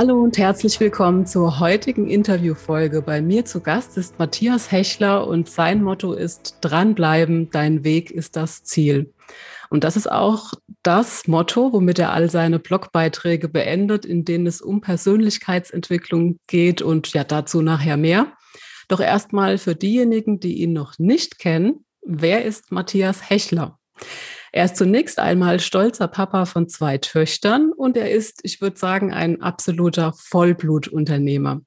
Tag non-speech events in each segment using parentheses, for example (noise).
Hallo und herzlich willkommen zur heutigen Interviewfolge. Bei mir zu Gast ist Matthias Hechler und sein Motto ist Dranbleiben, dein Weg ist das Ziel. Und das ist auch das Motto, womit er all seine Blogbeiträge beendet, in denen es um Persönlichkeitsentwicklung geht und ja dazu nachher mehr. Doch erstmal für diejenigen, die ihn noch nicht kennen, wer ist Matthias Hechler? Er ist zunächst einmal stolzer Papa von zwei Töchtern und er ist, ich würde sagen, ein absoluter Vollblutunternehmer.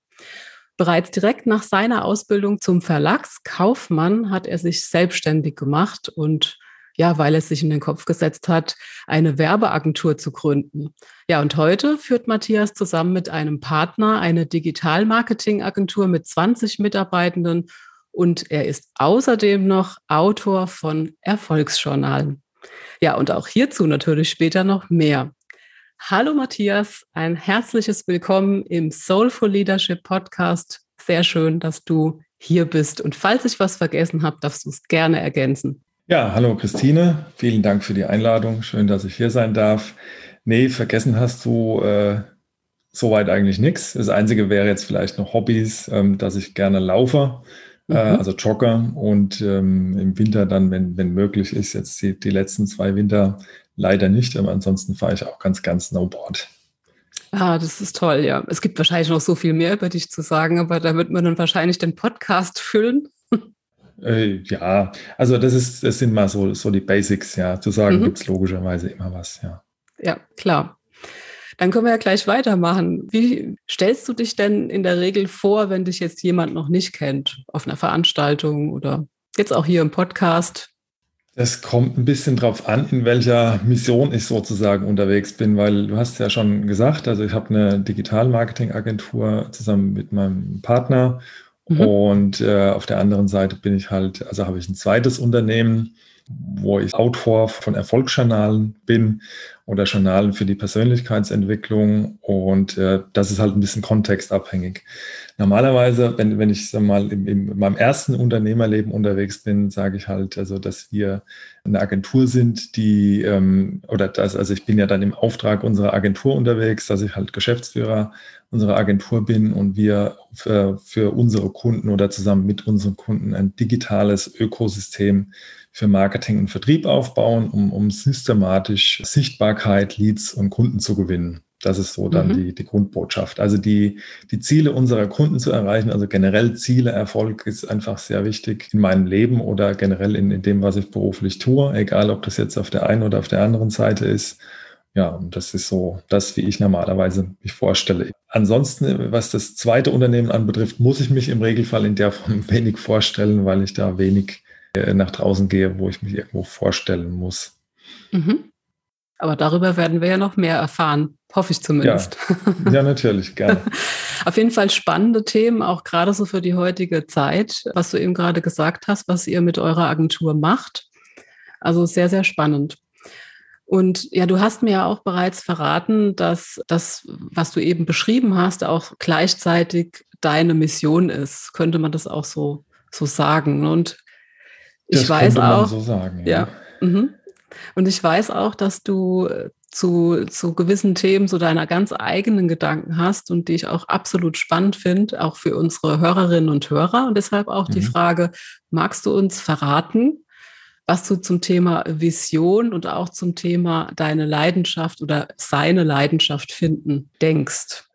Bereits direkt nach seiner Ausbildung zum Verlagskaufmann hat er sich selbstständig gemacht und ja, weil er sich in den Kopf gesetzt hat, eine Werbeagentur zu gründen. Ja, und heute führt Matthias zusammen mit einem Partner eine Digital-Marketing-Agentur mit 20 Mitarbeitenden und er ist außerdem noch Autor von Erfolgsjournalen. Ja, und auch hierzu natürlich später noch mehr. Hallo Matthias, ein herzliches Willkommen im Soulful Leadership Podcast. Sehr schön, dass du hier bist. Und falls ich was vergessen habe, darfst du es gerne ergänzen. Ja, hallo Christine, vielen Dank für die Einladung. Schön, dass ich hier sein darf. Nee, vergessen hast du äh, soweit eigentlich nichts. Das Einzige wäre jetzt vielleicht noch Hobbys, ähm, dass ich gerne laufe. Äh, mhm. also Jogger und ähm, im Winter dann, wenn, wenn möglich ist, jetzt die, die letzten zwei Winter leider nicht, aber ansonsten fahre ich auch ganz, ganz Snowboard. Ah, das ist toll, ja. Es gibt wahrscheinlich noch so viel mehr über dich zu sagen, aber da wird man dann wahrscheinlich den Podcast füllen. (laughs) Äh, ja, also das ist, das sind mal so, so die Basics, ja. Zu sagen mhm. gibt es logischerweise immer was, ja. Ja, klar. Dann können wir ja gleich weitermachen. Wie stellst du dich denn in der Regel vor, wenn dich jetzt jemand noch nicht kennt, auf einer Veranstaltung oder jetzt auch hier im Podcast? Das kommt ein bisschen drauf an, in welcher Mission ich sozusagen unterwegs bin, weil du hast ja schon gesagt, also ich habe eine Digital-Marketing-Agentur zusammen mit meinem Partner mhm. und äh, auf der anderen Seite bin ich halt, also habe ich ein zweites Unternehmen, wo ich Autor von Erfolgsjournalen bin oder Journalen für die Persönlichkeitsentwicklung und äh, das ist halt ein bisschen kontextabhängig. Normalerweise, wenn, wenn ich mal in, in meinem ersten Unternehmerleben unterwegs bin, sage ich halt, also dass wir eine Agentur sind, die ähm, oder das, also ich bin ja dann im Auftrag unserer Agentur unterwegs, dass ich halt Geschäftsführer unserer Agentur bin und wir für, für unsere Kunden oder zusammen mit unseren Kunden ein digitales Ökosystem für Marketing und Vertrieb aufbauen, um, um systematisch Sichtbarkeit, Leads und Kunden zu gewinnen. Das ist so dann mhm. die, die Grundbotschaft. Also die, die Ziele unserer Kunden zu erreichen, also generell Ziele, Erfolg ist einfach sehr wichtig in meinem Leben oder generell in, in dem, was ich beruflich tue, egal ob das jetzt auf der einen oder auf der anderen Seite ist. Ja, und das ist so das, wie ich normalerweise mich vorstelle. Ansonsten, was das zweite Unternehmen anbetrifft, muss ich mich im Regelfall in der Form (laughs) wenig vorstellen, weil ich da wenig nach draußen gehe, wo ich mich irgendwo vorstellen muss. Mhm. Aber darüber werden wir ja noch mehr erfahren, hoffe ich zumindest. Ja, ja natürlich, gerne. (laughs) Auf jeden Fall spannende Themen, auch gerade so für die heutige Zeit, was du eben gerade gesagt hast, was ihr mit eurer Agentur macht. Also sehr, sehr spannend. Und ja, du hast mir ja auch bereits verraten, dass das, was du eben beschrieben hast, auch gleichzeitig deine Mission ist. Könnte man das auch so, so sagen? Und ich das weiß auch, so sagen, ja. ja mhm. Und ich weiß auch, dass du äh, zu, zu gewissen Themen so deiner ganz eigenen Gedanken hast und die ich auch absolut spannend finde, auch für unsere Hörerinnen und Hörer. Und deshalb auch mhm. die Frage, magst du uns verraten, was du zum Thema Vision und auch zum Thema deine Leidenschaft oder seine Leidenschaft finden denkst.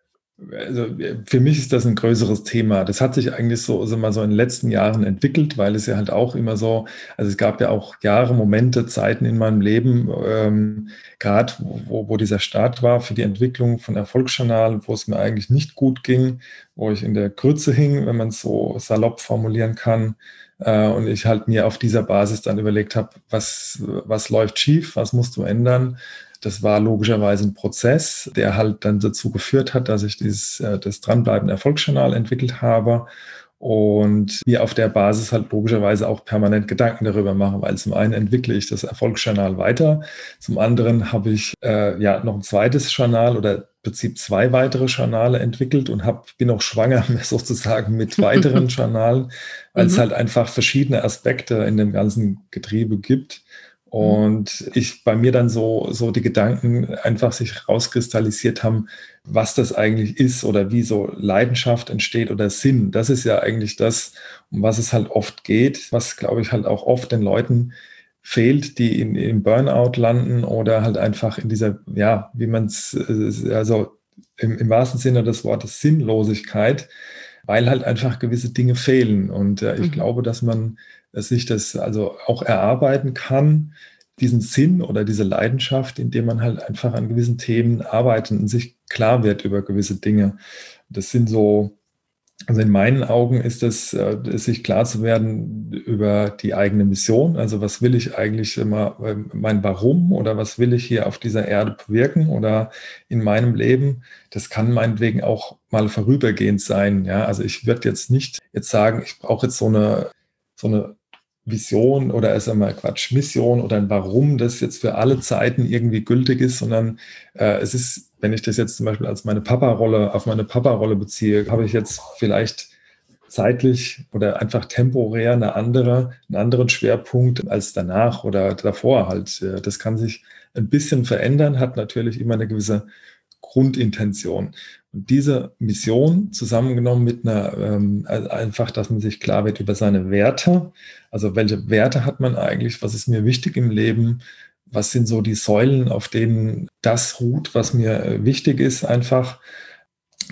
Also für mich ist das ein größeres Thema. Das hat sich eigentlich so, also mal so in den letzten Jahren entwickelt, weil es ja halt auch immer so, also es gab ja auch Jahre, Momente, Zeiten in meinem Leben, ähm, gerade wo, wo dieser Start war für die Entwicklung von Erfolgsjournal, wo es mir eigentlich nicht gut ging, wo ich in der Krütze hing, wenn man es so salopp formulieren kann. Äh, und ich halt mir auf dieser Basis dann überlegt habe, was, was läuft schief, was musst du ändern das war logischerweise ein Prozess, der halt dann dazu geführt hat, dass ich dieses, äh, das Dranbleiben Erfolgsjournal entwickelt habe und mir auf der Basis halt logischerweise auch permanent Gedanken darüber mache, weil zum einen entwickle ich das Erfolgsjournal weiter, zum anderen habe ich äh, ja noch ein zweites Journal oder im Prinzip zwei weitere Journale entwickelt und hab, bin auch schwanger (laughs) sozusagen mit weiteren (laughs) Journalen, weil mhm. es halt einfach verschiedene Aspekte in dem ganzen Getriebe gibt. Mhm. Und ich bei mir dann so, so die Gedanken einfach sich rauskristallisiert haben, was das eigentlich ist oder wie so Leidenschaft entsteht oder Sinn. Das ist ja eigentlich das, um was es halt oft geht, was glaube ich halt auch oft den Leuten fehlt, die in, im Burnout landen oder halt einfach in dieser, ja, wie man es, äh, also im, im wahrsten Sinne des Wortes Sinnlosigkeit, weil halt einfach gewisse Dinge fehlen. Und äh, ich mhm. glaube, dass man sich das also auch erarbeiten kann, diesen Sinn oder diese Leidenschaft, indem man halt einfach an gewissen Themen arbeitet und sich klar wird über gewisse Dinge. Das sind so, also in meinen Augen ist es, äh, sich klar zu werden über die eigene Mission. Also was will ich eigentlich immer, äh, mein Warum oder was will ich hier auf dieser Erde bewirken oder in meinem Leben? Das kann meinetwegen auch mal vorübergehend sein. Ja, also ich würde jetzt nicht jetzt sagen, ich brauche jetzt so eine so eine Vision oder ist einmal Quatsch, Mission oder ein Warum das jetzt für alle Zeiten irgendwie gültig ist, sondern äh, es ist, wenn ich das jetzt zum Beispiel als meine Papa-Rolle, auf meine Papa-Rolle beziehe, habe ich jetzt vielleicht zeitlich oder einfach temporär eine andere, einen anderen Schwerpunkt als danach oder davor halt. Das kann sich ein bisschen verändern, hat natürlich immer eine gewisse Grundintention. Und diese Mission zusammengenommen mit einer, ähm, einfach, dass man sich klar wird über seine Werte. Also welche Werte hat man eigentlich? Was ist mir wichtig im Leben? Was sind so die Säulen, auf denen das ruht, was mir äh, wichtig ist einfach?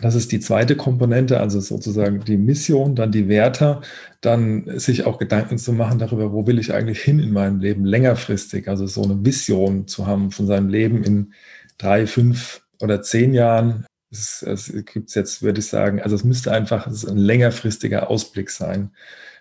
Das ist die zweite Komponente, also sozusagen die Mission, dann die Werte, dann sich auch Gedanken zu machen darüber, wo will ich eigentlich hin in meinem Leben längerfristig, also so eine Vision zu haben von seinem Leben in drei, fünf oder zehn Jahren. Es, es gibt jetzt, würde ich sagen, also es müsste einfach es ein längerfristiger Ausblick sein.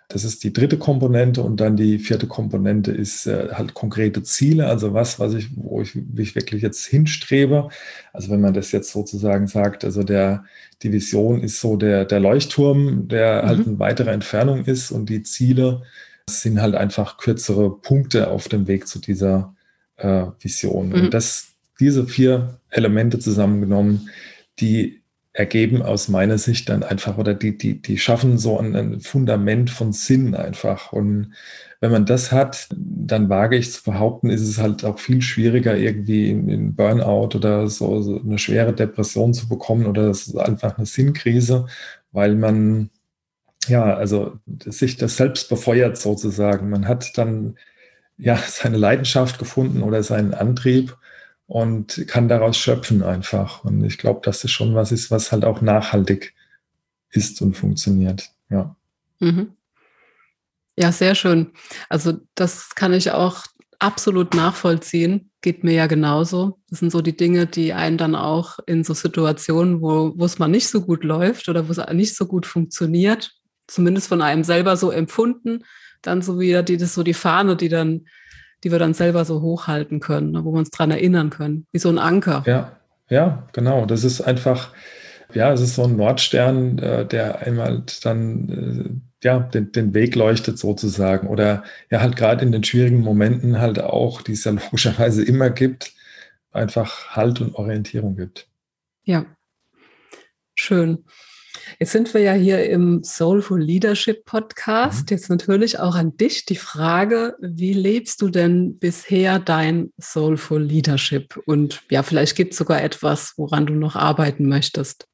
Das ist die dritte Komponente und dann die vierte Komponente ist äh, halt konkrete Ziele, also was, was ich, wo ich, ich wirklich jetzt hinstrebe. Also wenn man das jetzt sozusagen sagt, also der, die Vision ist so der, der Leuchtturm, der mhm. halt in weiterer Entfernung ist und die Ziele sind halt einfach kürzere Punkte auf dem Weg zu dieser äh, Vision. Mhm. Und das, diese vier Elemente zusammengenommen, die ergeben aus meiner Sicht dann einfach oder die, die, die schaffen so ein, ein, Fundament von Sinn einfach. Und wenn man das hat, dann wage ich zu behaupten, ist es halt auch viel schwieriger, irgendwie in, in Burnout oder so, so, eine schwere Depression zu bekommen oder das ist einfach eine Sinnkrise, weil man ja, also sich das selbst befeuert sozusagen. Man hat dann ja (laughs) seine Leidenschaft gefunden oder seinen Antrieb und kann daraus schöpfen einfach. Und ich glaube, dass das schon was ist, was halt auch nachhaltig ist und funktioniert. Ja. Mhm. Ja, sehr schön. Also das kann ich auch absolut nachvollziehen. Geht mir ja genauso. Das sind so die Dinge, die einen dann auch in so Situationen, wo, es mal nicht so gut läuft oder wo es nicht so gut funktioniert, zumindest von einem selber so empfunden, dann so wieder die, das so die Fahne, die dann die wir dann selber so hochhalten können, ne, wo wir uns dran erinnern können, wie so ein Anker. Ja, ja, genau. Das ist einfach, ja, es ist so ein Nordstern, äh, der einmal dann äh, ja, den, den Weg leuchtet sozusagen. Oder ja, halt gerade in den schwierigen Momenten halt auch, die es ja (laughs) logischerweise immer gibt, einfach Halt und Orientierung gibt. Ja, schön. Jetzt sind wir ja hier im Soulful Leadership Podcast. Mhm. Jetzt natürlich auch an dich die Frage, wie lebst du denn bisher dein Soulful Leadership? Und ja, vielleicht gibt es sogar etwas, woran du noch arbeiten möchtest.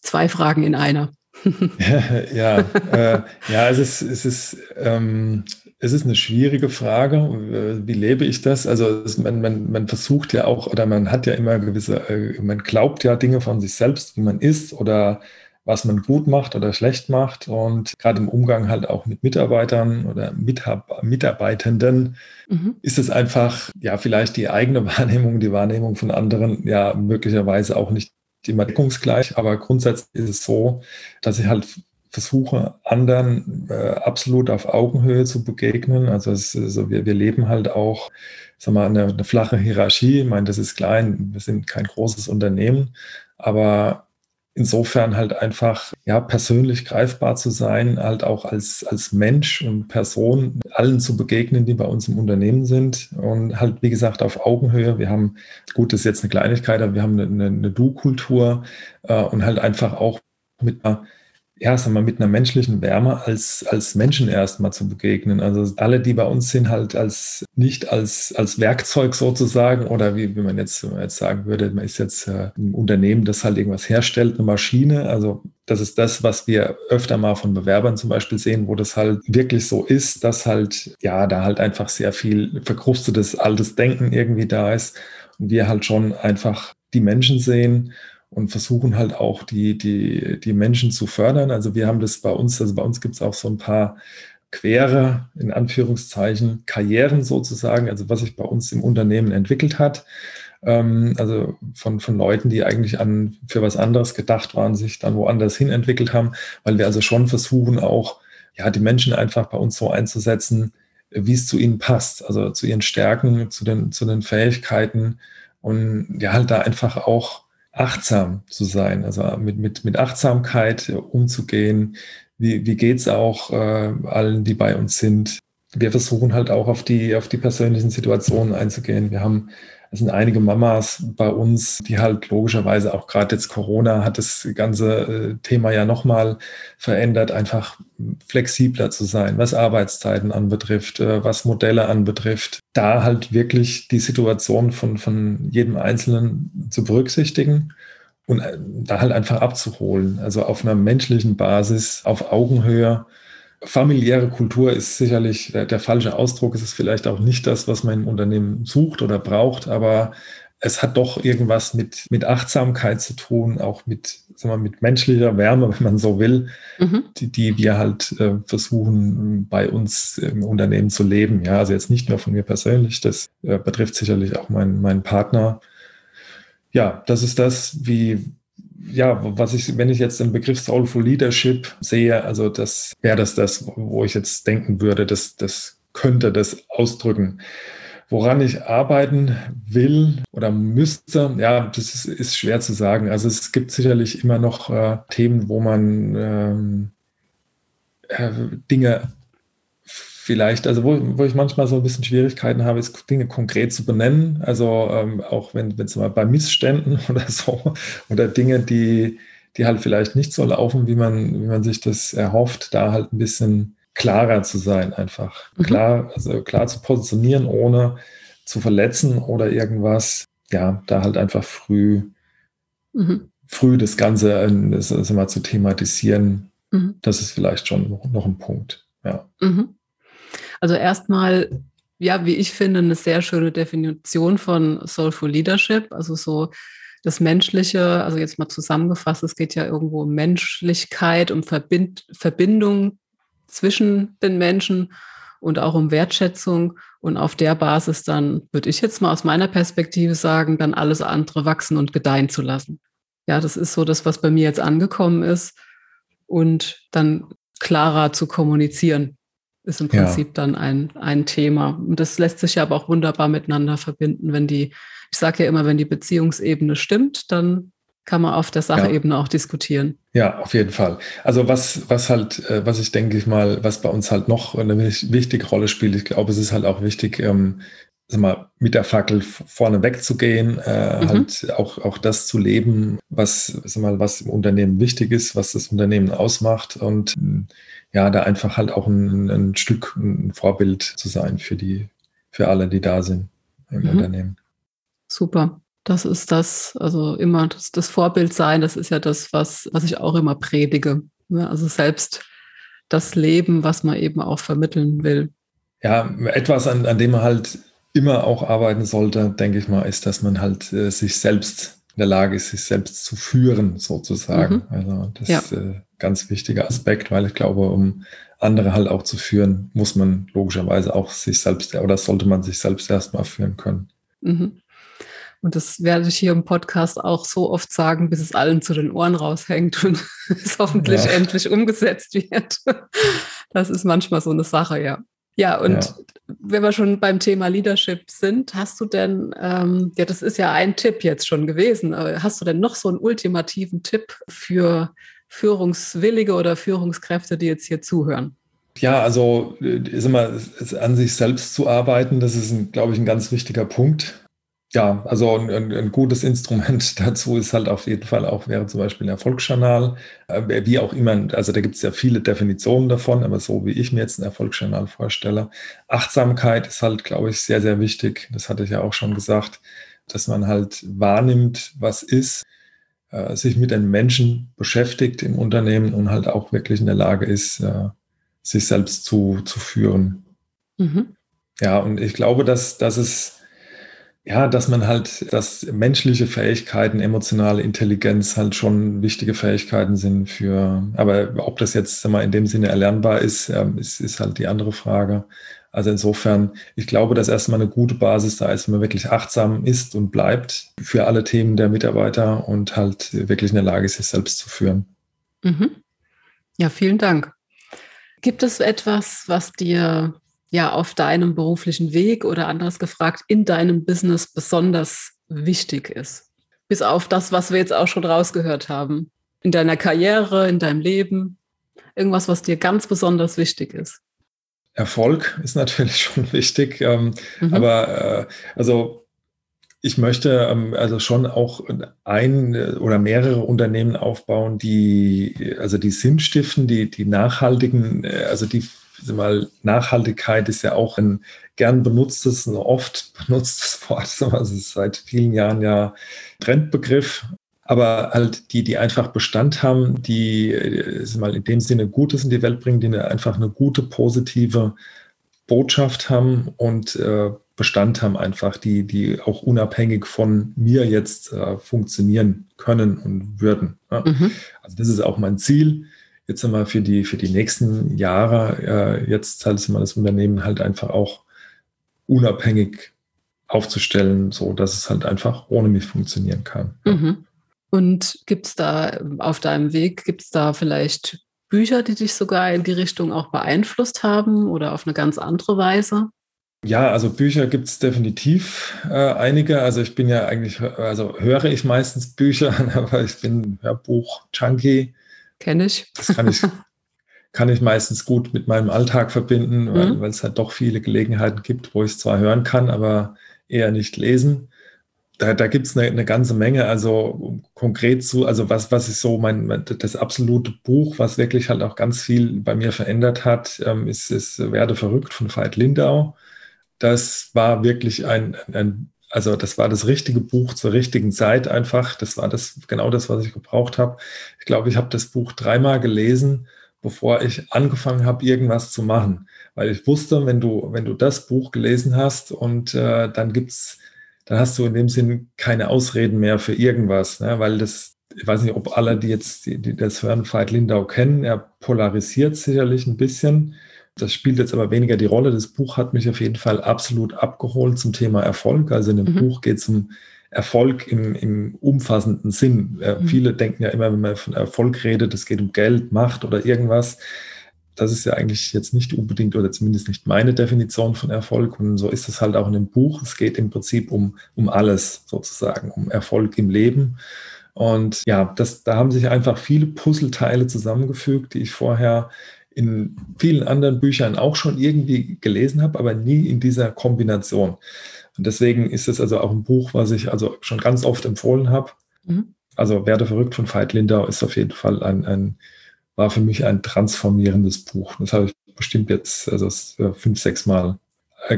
Zwei Fragen in einer. (laughs) (laughs) ja, äh, ja, es ist, es ist ähm, es ist eine schwierige Frage. Wie lebe ich das? Also man, man, man versucht ja auch oder man hat ja immer gewisse, äh, man glaubt ja Dinge von sich selbst, wie man ist oder was man gut macht oder schlecht macht. Und gerade im Umgang halt auch mit Mitarbeitern oder Mitarbeitenden mhm. ist es einfach, ja, vielleicht die eigene (laughs) Wahrnehmung, die Wahrnehmung von anderen ja möglicherweise auch nicht immer deckungsgleich. Aber grundsätzlich ist es so, dass ich halt versuche, anderen äh, absolut auf Augenhöhe zu begegnen. Also, es, also wir, wir leben halt auch sag mal, eine, eine flache Hierarchie. Ich meine, das ist klein, wir sind kein großes Unternehmen, aber insofern halt einfach ja persönlich greifbar zu sein, halt auch als, als Mensch und Person allen zu begegnen, die bei uns im Unternehmen sind und halt wie gesagt auf Augenhöhe. Wir haben, gut, das ist jetzt eine Kleinigkeit, aber wir haben eine, eine Du-Kultur äh, und halt einfach auch mit einer ja, sagen wir, mit einer menschlichen Wärme als, als Menschen erstmal zu begegnen. Also alle, die bei uns sind, halt als nicht als, als Werkzeug sozusagen oder wie, wie man jetzt, man jetzt sagen würde, man ist jetzt äh, ein Unternehmen, das halt irgendwas herstellt, eine Maschine. Also das ist das, was wir öfter mal von Bewerbern zum Beispiel sehen, wo das halt wirklich so ist, dass halt, ja, da halt einfach sehr viel verkrustetes altes Denken irgendwie da ist und wir halt schon einfach die Menschen sehen und versuchen halt auch die, die, die Menschen zu fördern. Also wir haben das bei uns, also bei uns gibt es auch so ein paar quere, in Anführungszeichen, Karrieren sozusagen, also was sich bei uns im Unternehmen entwickelt hat. Ähm, also von, von Leuten, die eigentlich an, für was anderes gedacht waren, sich dann woanders hin entwickelt haben, weil wir also schon versuchen auch, ja, die Menschen einfach bei uns so einzusetzen, wie es zu ihnen passt, also zu ihren Stärken, zu den, zu den Fähigkeiten und ja, halt da einfach auch achtsam zu sein, also mit, mit, mit Achtsamkeit umzugehen. Wie, wie geht es auch äh, allen, die bei uns sind? Wir versuchen halt auch auf die, auf die persönlichen Situationen einzugehen. Wir haben, es sind einige Mamas bei uns, die halt logischerweise auch gerade jetzt Corona hat das ganze äh, Thema ja nochmal verändert, einfach flexibler zu sein, was Arbeitszeiten anbetrifft, äh, was Modelle anbetrifft, da halt wirklich die Situation von, von jedem Einzelnen zu berücksichtigen und äh, da halt einfach abzuholen. Also auf einer menschlichen Basis, auf Augenhöhe. Familiäre Kultur ist sicherlich der, der falsche Ausdruck. Es ist vielleicht auch nicht das, was mein Unternehmen sucht oder braucht, aber es hat doch irgendwas mit, mit Achtsamkeit zu tun, auch mit, sagen wir, mit menschlicher Wärme, (laughs) wenn man so will, mhm. die, die wir halt äh, versuchen bei uns im Unternehmen zu leben. Ja, also jetzt nicht nur von mir persönlich, das äh, betrifft sicherlich auch meinen, meinen Partner. Ja, das ist das, wie, ja, was ich, wenn ich jetzt den Begriff Soulful Leadership sehe, also das wäre das das, wo ich jetzt denken würde, das, das könnte das ausdrücken. Woran ich arbeiten will oder müsste, ja, das ist, ist schwer zu sagen. Also es gibt sicherlich immer noch äh, Themen, wo man ähm, äh, Dinge vielleicht, also wo, wo ich manchmal so ein bisschen Schwierigkeiten habe, ist Dinge konkret zu benennen. Also ähm, auch wenn es mal bei Missständen (laughs) oder so oder Dinge, die, die halt vielleicht nicht so laufen, wie man, wie man sich das erhofft, da halt ein bisschen klarer zu sein, einfach mhm. klar, also klar zu positionieren, ohne zu verletzen oder irgendwas. Ja, da halt einfach früh, mhm. früh das Ganze das, das mal zu thematisieren. Mhm. Das ist vielleicht schon noch, ein Punkt. Ja. Mhm. Also erstmal, ja, wie ich finde, eine sehr schöne Definition von Soulful Leadership. Also so das Menschliche, also jetzt mal zusammengefasst, es geht ja irgendwo um Menschlichkeit, um Verbind Verbindung zwischen den Menschen und auch um Wertschätzung. Und auf der Basis dann, würde ich jetzt mal aus meiner Perspektive sagen, dann alles andere wachsen und gedeihen zu lassen. Ja, das ist so das, was bei mir jetzt angekommen ist. Und dann klarer zu kommunizieren, ist im Prinzip ja. dann ein, ein Thema. Und das lässt sich ja aber auch wunderbar miteinander verbinden, wenn die, ich sage ja immer, wenn die Beziehungsebene stimmt, dann kann man auf der Sachebene ja. auch diskutieren. Ja, auf jeden Fall. Also was, was halt, äh, was ich denke ich mal, was bei uns halt noch eine wichtige Rolle spielt, ich glaube, es ist halt auch wichtig, ähm, sag mal, mit der Fackel vorne wegzugehen, äh, mhm. halt auch, auch das zu leben, was, sag mal, was im Unternehmen wichtig ist, was das Unternehmen ausmacht und ja, da einfach halt auch ein, ein Stück, ein Vorbild zu sein für die, für alle, die da sind im mhm. Unternehmen. Super. Das ist das, also immer das, das Vorbild sein, das ist ja das, was, was ich auch immer predige. Ne? Also selbst das Leben, was man eben auch vermitteln will. Ja, etwas, an, an dem man halt immer auch arbeiten sollte, denke ich mal, ist, dass man halt äh, sich selbst in der Lage ist, sich selbst zu führen, sozusagen. Mhm. Also das ja. ist ein äh, ganz wichtiger Aspekt, weil ich glaube, um andere halt auch zu führen, muss man logischerweise auch sich selbst oder sollte man sich selbst erstmal führen können. Mhm. Und das werde ich hier im Podcast auch so oft sagen, bis es allen zu den Ohren raushängt und (laughs) es hoffentlich ja. endlich umgesetzt wird. Das ist manchmal so eine Sache, ja. Ja, und ja. Wenn wir schon beim Thema Leadership sind, hast du denn, ähm, ja, das ist ja ein Tipp jetzt schon gewesen, hast du denn noch so einen ultimativen Tipp für Führungswillige oder Führungskräfte, die jetzt hier zuhören? Ja, also ist immer an sich selbst zu arbeiten, das ist, glaube ich, ein ganz wichtiger Punkt ja, also ein, ein, gutes Instrument (laughs) dazu ist halt auf jeden Fall auch, wäre zum Beispiel ein Erfolgsjournal, äh, wie auch immer, also da gibt es ja viele Definitionen davon, aber so wie ich mir jetzt ein Erfolgsjournal vorstelle. Achtsamkeit ist halt, glaube ich, sehr, sehr wichtig. Das hatte ich ja auch schon gesagt, dass man halt wahrnimmt, was ist, äh, sich mit den Menschen beschäftigt im Unternehmen und halt auch wirklich in der Lage ist, äh, sich selbst zu, zu führen. Mhm. Ja, und ich glaube, dass, dass es ja, dass man halt, dass menschliche Fähigkeiten, emotionale Intelligenz halt schon wichtige Fähigkeiten sind für, aber ob das jetzt mal in dem Sinne erlernbar ist, ist, ist halt die andere Frage. Also insofern, ich glaube, dass erstmal eine gute Basis da ist, wenn man wirklich achtsam ist und bleibt für alle Themen der Mitarbeiter und halt wirklich in der Lage ist, sich selbst zu führen. Mhm. Ja, vielen Dank. Gibt es etwas, was dir ja auf deinem beruflichen Weg oder anders gefragt, in deinem Business besonders wichtig ist? Bis auf das, was wir jetzt auch schon rausgehört haben. In deiner Karriere, in deinem Leben. Irgendwas, was dir ganz besonders wichtig ist. Erfolg ist natürlich (laughs) schon wichtig, ähm, mhm. aber äh, also ich möchte ähm, also schon auch ein oder mehrere Unternehmen aufbauen, die also die Sinn stiften, die die nachhaltigen, äh, also die mal, Nachhaltigkeit ist ja auch ein gern benutztes, ein oft (laughs) benutztes Wort. Also es ist seit vielen Jahren ja Trendbegriff. Aber halt die, die einfach Bestand haben, die mal in dem Sinne Gutes in die Welt bringen, die einfach eine gute, positive Botschaft haben und äh, Bestand haben, einfach, die, die auch unabhängig von mir jetzt äh, funktionieren können und würden. Ja. Mhm. Also das ist auch mein Ziel jetzt einmal für die, für die nächsten Jahre, äh, jetzt halt mal das Unternehmen halt einfach auch unabhängig aufzustellen, so dass es halt einfach ohne mich funktionieren kann. Mhm. Und gibt es da auf deinem Weg, gibt es da vielleicht Bücher, die dich sogar in die Richtung auch beeinflusst haben oder auf eine ganz andere Weise? Ja, also Bücher gibt es definitiv äh, einige. Also ich bin ja eigentlich, also höre ich meistens Bücher, (laughs) aber ich bin Hörbuch-Junkie. Kenne ich. Das kann ich, (laughs) kann ich meistens gut mit meinem Alltag verbinden, mhm. weil, weil es halt doch viele Gelegenheiten gibt, wo ich es zwar hören kann, aber eher nicht lesen. Da, da gibt es eine, eine, ganze Menge, also konkret zu, also was, was ist so mein, das absolute Buch, was wirklich halt auch ganz viel bei mir verändert hat, ähm, ist, ist Werde verrückt von Veit Lindau. Das war wirklich ein, ein also das war das richtige Buch zur richtigen Zeit einfach. Das war das genau das, was ich gebraucht habe. Ich glaube, ich habe das Buch dreimal gelesen, bevor ich angefangen habe, irgendwas zu machen, weil ich wusste, wenn du wenn du das Buch gelesen hast und äh, dann gibt's, dann hast du in dem Sinn keine Ausreden mehr für irgendwas, ne? weil das ich weiß nicht, ob alle, die jetzt die, die das hören, Veit Lindau kennen. Er polarisiert sicherlich ein bisschen. Das spielt jetzt aber weniger die Rolle. Das Buch hat mich auf jeden Fall absolut abgeholt zum Thema Erfolg. Also in dem mhm. Buch geht es um Erfolg im, im umfassenden Sinn. Äh, mhm. Viele denken ja immer, wenn man von Erfolg redet, es geht um Geld, Macht oder irgendwas. Das ist ja eigentlich jetzt nicht unbedingt oder zumindest nicht meine Definition von Erfolg. Und so ist es halt auch in dem Buch. Es geht im Prinzip um, um alles sozusagen, um Erfolg im Leben. Und ja, das, da haben sich einfach viele Puzzleteile zusammengefügt, die ich vorher in vielen anderen Büchern auch schon irgendwie gelesen habe, aber nie in dieser Kombination. Und deswegen ist es also auch ein Buch, was ich also schon ganz oft empfohlen habe. Mhm. Also Werde verrückt von Veit Lindau ist auf jeden Fall ein, ein, war für mich ein transformierendes Buch. Das habe ich bestimmt jetzt also fünf, sechs Mal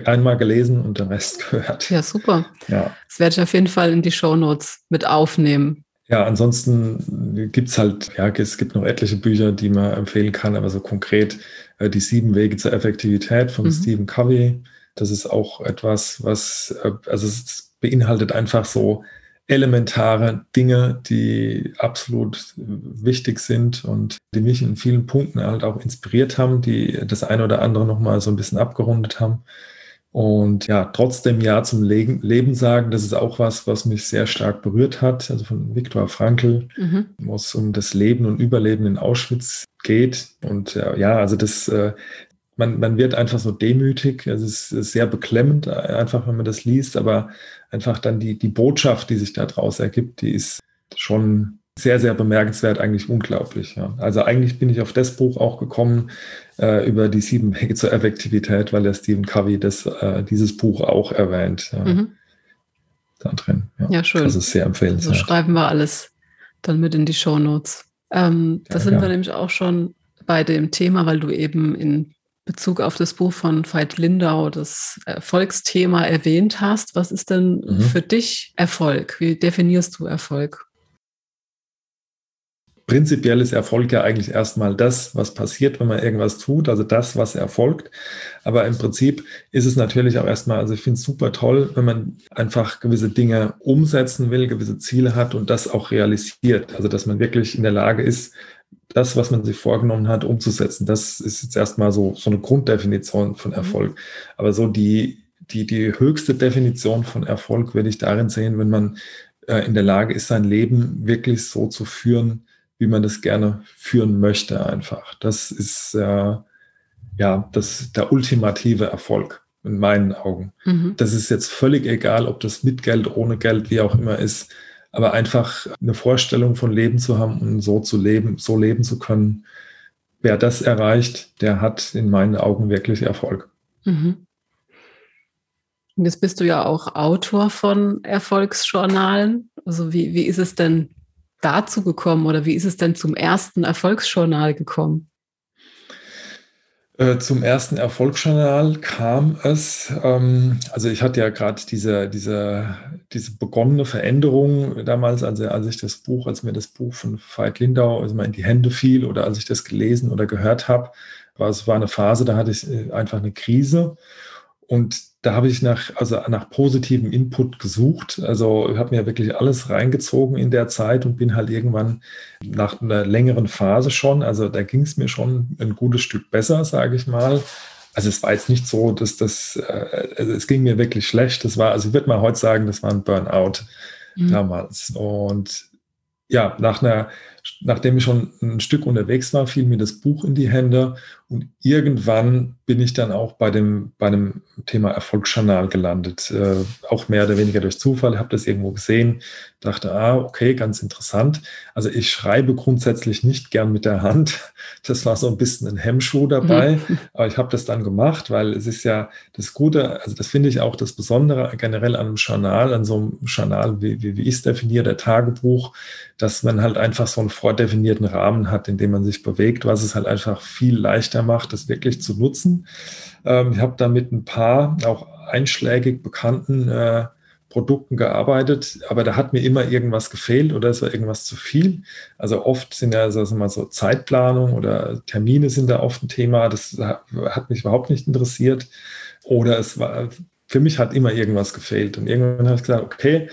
einmal gelesen und den Rest (laughs) gehört. Ja, super. Ja. Das werde ich auf jeden Fall in die Show Notes mit aufnehmen. Ja, ansonsten gibt es halt, ja, es gibt noch etliche Bücher, die man empfehlen kann, aber so konkret äh, die sieben Wege zur Effektivität von mhm. Stephen Covey. Das ist auch etwas, was, äh, also es beinhaltet einfach so elementare Dinge, die absolut wichtig sind und die mich in vielen Punkten halt auch inspiriert haben, die das eine oder andere nochmal so ein bisschen abgerundet haben. Und ja, trotzdem Ja zum Leben, sagen, das ist auch was, was mich sehr stark berührt hat. Also von Viktor Frankl, mhm. wo es um das Leben und Überleben in Auschwitz geht. Und äh, ja, also das, äh, man, man wird einfach so demütig. Also es ist sehr beklemmend, äh, einfach wenn man das liest, aber einfach dann die, die Botschaft, die sich daraus ergibt, die ist schon sehr, sehr bemerkenswert, eigentlich unglaublich. Ja. Also eigentlich bin ich auf das Buch auch gekommen äh, über die sieben Wege zur Effektivität, weil der Stephen Covey das, äh, dieses Buch auch erwähnt. Ja. Mhm. Da drin. Ja. ja, schön. Das ist sehr empfehlenswert. So schreiben wir alles dann mit in die Show Notes. Ähm, da sind wir nämlich auch schon bei dem Thema, weil du eben in Bezug auf das Buch von Veit Lindau das Erfolgsthema erwähnt hast. Was ist denn mhm. für dich Erfolg? Wie definierst du Erfolg? Prinzipiell ist Erfolg ja eigentlich erstmal das, was passiert, wenn man irgendwas tut, also das, was erfolgt. Aber im Prinzip ist es natürlich auch erstmal, also ich finde es super toll, wenn man einfach gewisse Dinge umsetzen will, gewisse Ziele hat und das auch realisiert. Also dass man wirklich in der Lage ist, das, was man sich vorgenommen hat, umzusetzen. Das ist jetzt erstmal so, so eine Grunddefinition von mhm. Erfolg. Aber so die, die, die höchste Definition von Erfolg würde ich darin sehen, wenn man äh, in der Lage ist, sein Leben wirklich so zu führen, wie man das gerne führen möchte einfach. Das ist äh, ja das der ultimative Erfolg in meinen Augen. Mhm. Das ist jetzt völlig egal, ob das mit Geld, ohne Geld, wie auch immer ist, aber einfach eine Vorstellung von Leben zu haben und so zu leben, so leben zu können. Wer das erreicht, der hat in meinen Augen wirklich Erfolg. Mhm. Und jetzt bist du ja auch Autor von Erfolgsjournalen. Also wie, wie ist es denn dazu gekommen oder wie ist es denn zum ersten Erfolgsjournal gekommen? Äh, zum ersten Erfolgsjournal kam es, ähm, also ich hatte ja gerade diese, diese, diese begonnene Veränderung damals, also als ich das Buch, als mir das Buch von Veit Lindau also mal in die Hände fiel oder als ich das gelesen oder gehört habe, war es war eine Phase, da hatte ich äh, einfach eine Krise und da habe ich nach, also nach positivem Input gesucht. Also ich habe mir wirklich alles reingezogen in der Zeit und bin halt irgendwann nach einer längeren Phase schon, also da ging es mir schon ein gutes Stück besser, sage ich mal. Also es war jetzt nicht so, dass das, äh, also es ging mir wirklich schlecht. Das war, also ich würde mal heute sagen, das war ein Burnout mhm. damals. Und ja, nach einer, nachdem ich schon ein Stück unterwegs war, fiel mir das Buch in die Hände und irgendwann bin ich dann auch bei dem, bei dem Thema Erfolgsjournal gelandet. Äh, auch mehr oder weniger durch Zufall, habe das irgendwo gesehen, dachte, ah, okay, ganz interessant. Also ich schreibe grundsätzlich nicht gern mit der Hand. Das war so ein bisschen ein Hemmschuh dabei. Mhm. Aber ich habe das dann gemacht, weil es ist ja das Gute, also das finde ich auch das Besondere generell an einem Journal, an so einem Journal, wie, wie, wie ich es definiere, der Tagebuch, dass man halt einfach so einen vordefinierten Rahmen hat, in dem man sich bewegt, was es halt einfach viel leichter macht, das wirklich zu nutzen. Ähm, ich habe da mit ein paar auch einschlägig bekannten äh, Produkten gearbeitet, aber da hat mir immer irgendwas gefehlt oder es war irgendwas zu viel. Also oft sind ja also mal so Zeitplanung oder Termine sind da oft ein Thema. Das hat mich überhaupt nicht interessiert. Oder es war, für mich hat immer irgendwas gefehlt. Und irgendwann habe ich gesagt, okay,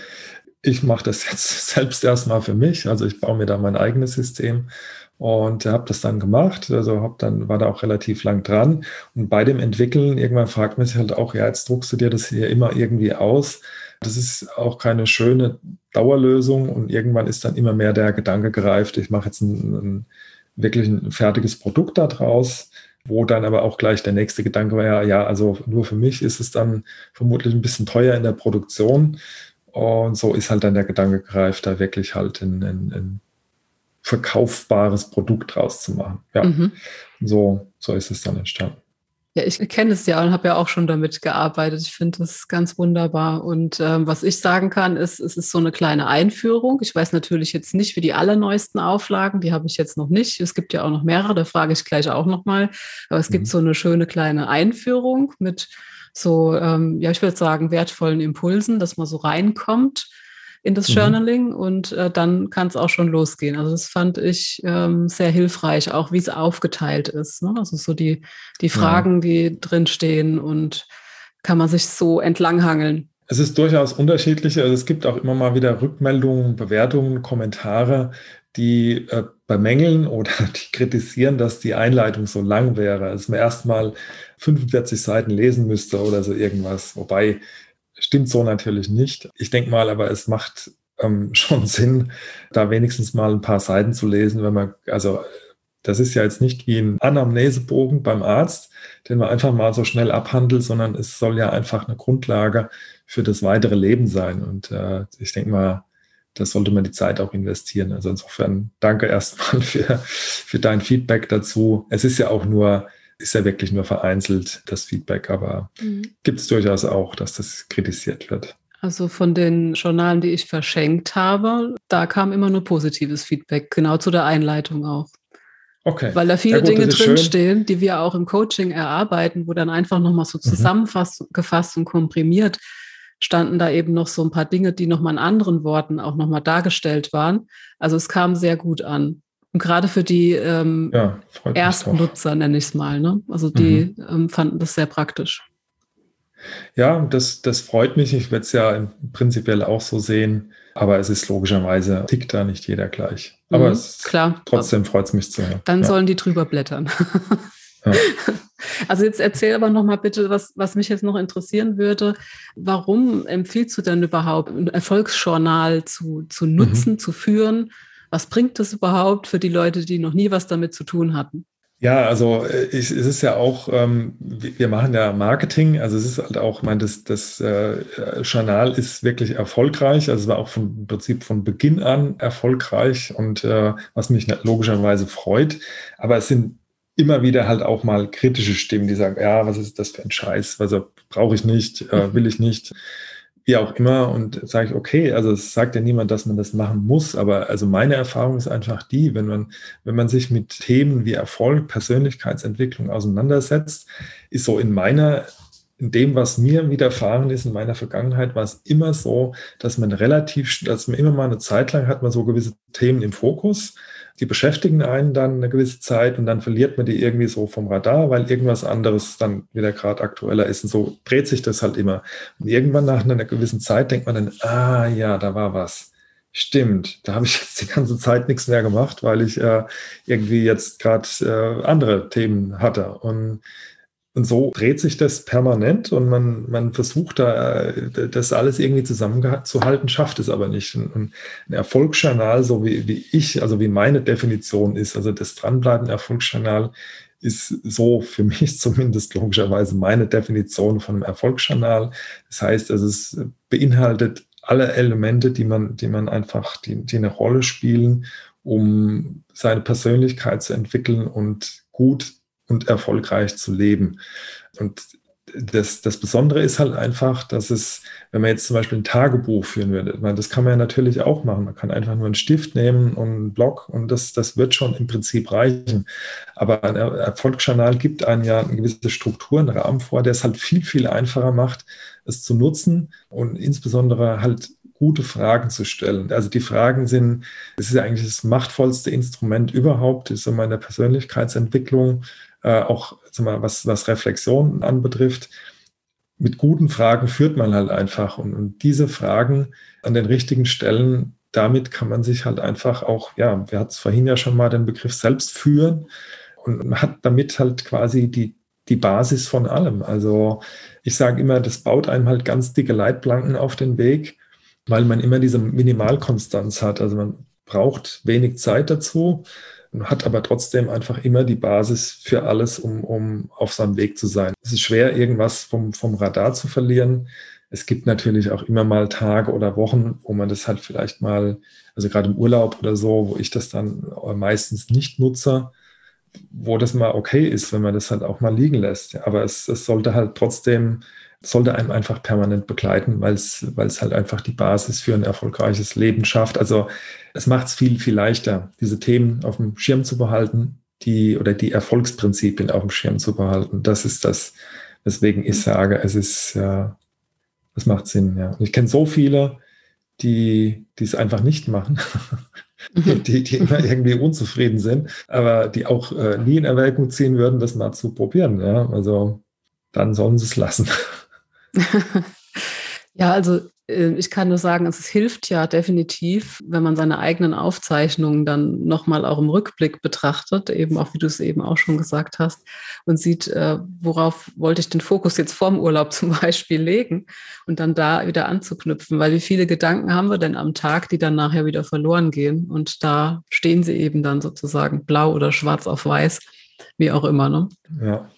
ich mache das jetzt (laughs) selbst erstmal für mich. Also ich baue mir da mein eigenes System und habe das dann gemacht, also hab dann war da auch relativ lang dran und bei dem Entwickeln irgendwann fragt man sich halt auch, ja, jetzt druckst du dir das hier immer irgendwie aus. Das ist auch keine schöne Dauerlösung und irgendwann ist dann immer mehr der Gedanke gereift, ich mache jetzt ein, ein wirklich ein fertiges Produkt daraus, wo dann aber auch gleich der nächste Gedanke war, ja, ja, also nur für mich ist es dann vermutlich ein bisschen teuer in der Produktion. Und so ist halt dann der Gedanke gereift, da wirklich halt in, in, in verkaufbares Produkt rauszumachen. Ja, mhm. so, so ist es dann entstanden. Ja, ich kenne es ja und habe ja auch schon damit gearbeitet. Ich finde das ganz wunderbar. Und ähm, was ich sagen kann, ist, es ist so eine kleine Einführung. Ich weiß natürlich jetzt nicht, wie die allerneuesten Auflagen, die habe ich jetzt noch nicht. Es gibt ja auch noch mehrere, da frage ich gleich auch nochmal. Aber es mhm. gibt so eine schöne kleine Einführung mit so, ähm, ja, ich würde sagen, wertvollen Impulsen, dass man so reinkommt in das mhm. Journaling und äh, dann kann es auch schon losgehen. Also das fand ich ähm, sehr hilfreich, auch wie es aufgeteilt ist. Ne? Also so die, die Fragen, ja. die drinstehen und kann man sich so entlanghangeln. Es ist durchaus unterschiedlich. Also es gibt auch immer mal wieder Rückmeldungen, Bewertungen, Kommentare, die äh, bemängeln oder (laughs) die kritisieren, dass die Einleitung so lang wäre, dass man erstmal 45 Seiten lesen müsste oder so irgendwas. Wobei stimmt so natürlich nicht. Ich denke mal, aber es macht ähm, (laughs) schon Sinn, da wenigstens mal ein paar Seiten zu lesen, wenn man, also das ist ja jetzt nicht wie ein Anamnesebogen beim Arzt, den man einfach mal so schnell abhandelt, sondern es soll ja einfach eine Grundlage für das weitere Leben sein. Und äh, ich denke mal, das sollte man die Zeit auch investieren. Also insofern danke erstmal (laughs) für, für dein Feedback dazu. Es ist ja auch nur, ist ja wirklich nur vereinzelt das Feedback, aber mhm. gibt es durchaus auch, dass das kritisiert wird. Also von den Journalen, die ich verschenkt habe, da kam immer nur positives Feedback, genau zu der Einleitung auch. Okay. Weil da viele gut, Dinge drinstehen, die wir auch im Coaching erarbeiten, wo dann einfach nochmal so mhm. zusammengefasst und komprimiert standen da eben noch so ein paar Dinge, die nochmal in anderen Worten auch nochmal dargestellt waren. Also es kam sehr gut an. Und gerade für die ähm, ja, Erstnutzer, nenne ich es mal. Ne? Also die mhm. ähm, fanden das sehr praktisch. Ja, das, das freut mich. Ich werde es ja prinzipiell auch so sehen. Aber es ist logischerweise, tickt da nicht jeder gleich. Aber mhm, es, klar. trotzdem freut es mich zu hören. Dann ja. sollen die drüber blättern. (laughs) Ja. (laughs) Also jetzt erzähl aber noch mal bitte, was, was mich jetzt noch interessieren würde. Warum empfiehlst du denn überhaupt, ein Erfolgsjournal zu, zu nutzen, mhm. zu führen? Was bringt das überhaupt für die Leute, die noch nie was damit zu tun hatten? Ja, also äh, ich, es ist ja auch, ähm, wir machen ja Marketing, also es ist halt auch, ich meine, das, das äh, Journal ist wirklich erfolgreich, also es war auch vom Prinzip von Beginn an erfolgreich und äh, was mich logischerweise freut, aber es sind immer wieder halt auch mal kritische Stimmen, die sagen, ja, was ist das für ein Scheiß, also brauche ich nicht, äh, (laughs) will ich nicht, wie auch immer. Und sage ich, okay, also es sagt ja niemand, dass man das machen muss, aber also meine Erfahrung ist einfach die, wenn man, wenn man sich mit Themen wie Erfolg, Persönlichkeitsentwicklung auseinandersetzt, ist so in meiner in dem, was mir widerfahren ist in meiner Vergangenheit, war es immer so, dass man relativ, dass man immer mal eine Zeit lang hat man so gewisse Themen im Fokus die beschäftigen einen dann eine gewisse Zeit und dann verliert man die irgendwie so vom Radar, weil irgendwas anderes dann wieder gerade aktueller ist. Und so dreht sich das halt immer. Und irgendwann nach einer gewissen Zeit denkt man dann, ah ja, da war was. Stimmt, da habe ich jetzt die ganze Zeit nichts mehr gemacht, weil ich äh, irgendwie jetzt gerade äh, andere Themen hatte. Und und so dreht sich das permanent und man, man versucht da, äh, das alles irgendwie zusammenzuhalten, schafft es aber nicht. Und ein Erfolgsjournal, so wie, wie ich, also wie meine Definition ist, also das Dranbleiben Erfolgsjournal, ist so für mich (laughs) zumindest logischerweise meine Definition von einem Erfolgsjournal. Das heißt, also es beinhaltet alle Elemente, die man, die man einfach, die, die eine Rolle spielen, um seine Persönlichkeit zu entwickeln und gut und erfolgreich zu leben. Und das, das Besondere ist halt einfach, dass es, wenn man jetzt zum Beispiel ein Tagebuch führen würde, meine, das kann man ja natürlich auch machen. Man kann einfach nur einen Stift nehmen und einen Block und das, das wird schon im Prinzip reichen. Aber ein Erfolgsjournal gibt einem ja eine gewisse Struktur, einen Rahmen vor, der es halt viel, viel einfacher macht, es zu nutzen und insbesondere halt gute Fragen zu stellen. Also die Fragen sind, es ist ja eigentlich das machtvollste Instrument überhaupt, ist so meine Persönlichkeitsentwicklung, äh, auch mal, was, was Reflexion anbetrifft. Mit guten Fragen führt man halt einfach und, und diese Fragen an den richtigen Stellen, damit kann man sich halt einfach auch, ja, wir hatten vorhin ja schon mal den Begriff selbst führen und man hat damit halt quasi die, die Basis von allem. Also ich sage immer, das baut einem halt ganz dicke Leitplanken auf den Weg, weil man immer diese Minimalkonstanz hat. Also man braucht wenig Zeit dazu hat aber trotzdem einfach immer die Basis für alles, um, um auf seinem Weg zu sein. Es ist schwer, irgendwas vom, vom Radar zu verlieren. Es gibt natürlich auch immer mal Tage oder Wochen, wo man das halt vielleicht mal, also gerade im Urlaub oder so, wo ich das dann meistens nicht nutze, wo das mal okay ist, wenn man das halt auch mal liegen lässt. Aber es, es sollte halt trotzdem sollte einem einfach permanent begleiten, weil es, halt einfach die Basis für ein erfolgreiches Leben schafft. Also es macht es viel, viel leichter, diese Themen auf dem Schirm zu behalten, die oder die Erfolgsprinzipien auf dem Schirm zu behalten. Das ist das, weswegen ich sage, es ist, ja, es macht Sinn, ja. Und ich kenne so viele, die, die es einfach nicht machen. (laughs) Die, die immer irgendwie unzufrieden sind, aber die auch äh, nie in Erwägung ziehen würden, das mal zu probieren. Ja? Also dann sollen sie es lassen. (laughs) ja, also äh, ich kann nur sagen, es hilft ja definitiv, wenn man seine eigenen Aufzeichnungen dann nochmal auch im Rückblick betrachtet, eben auch wie du es eben auch schon gesagt hast, und sieht, äh, worauf wollte ich den Fokus jetzt vorm Urlaub (laughs) zum Beispiel legen und dann da wieder anzuknüpfen, weil wie viele Gedanken haben wir denn am Tag, die dann nachher wieder verloren gehen und da stehen sie eben dann sozusagen blau oder schwarz auf weiß, wie auch immer. Ne? Ja.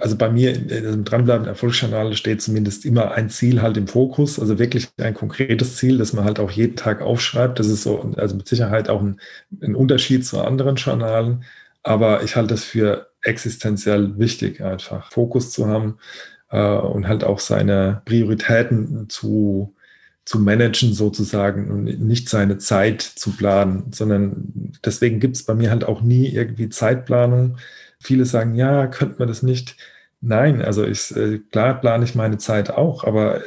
Also bei mir im Dranbleiben Erfolgsjournal steht zumindest immer ein Ziel halt im Fokus, also wirklich ein konkretes Ziel, das man halt auch jeden Tag aufschreibt. Das ist so, also mit Sicherheit auch ein, ein Unterschied zu anderen Journalen, aber ich halte das für existenziell wichtig, einfach Fokus zu haben äh, und halt auch seine Prioritäten zu, zu managen sozusagen und nicht seine Zeit zu planen, sondern deswegen gibt es bei mir halt auch nie irgendwie Zeitplanung Viele sagen, ja, könnte man das nicht. Nein, also ich, äh, klar plane ich meine Zeit auch, aber äh,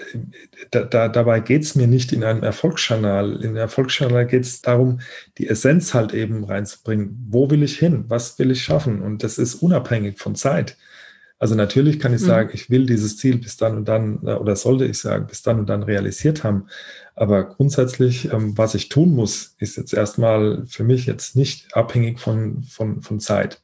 da, da, dabei geht es mir nicht in einem Erfolgskanal. In einem Erfolgskanal geht es darum, die Essenz halt eben reinzubringen. Wo will ich hin? Was will ich schaffen? Und das ist unabhängig von Zeit. Also natürlich kann ich mhm. sagen, ich will dieses Ziel bis dann und dann, äh, oder sollte ich sagen, bis dann und dann realisiert haben. Aber grundsätzlich, ähm, was ich tun muss, ist jetzt erstmal für mich jetzt nicht abhängig von, von, von Zeit.